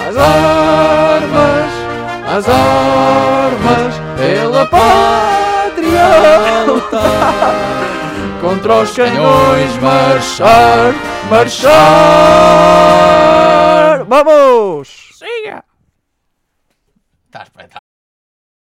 As armas, as armas, pela pátria. Contra os canhões marchar, marchar. Vamos! Siga! Está.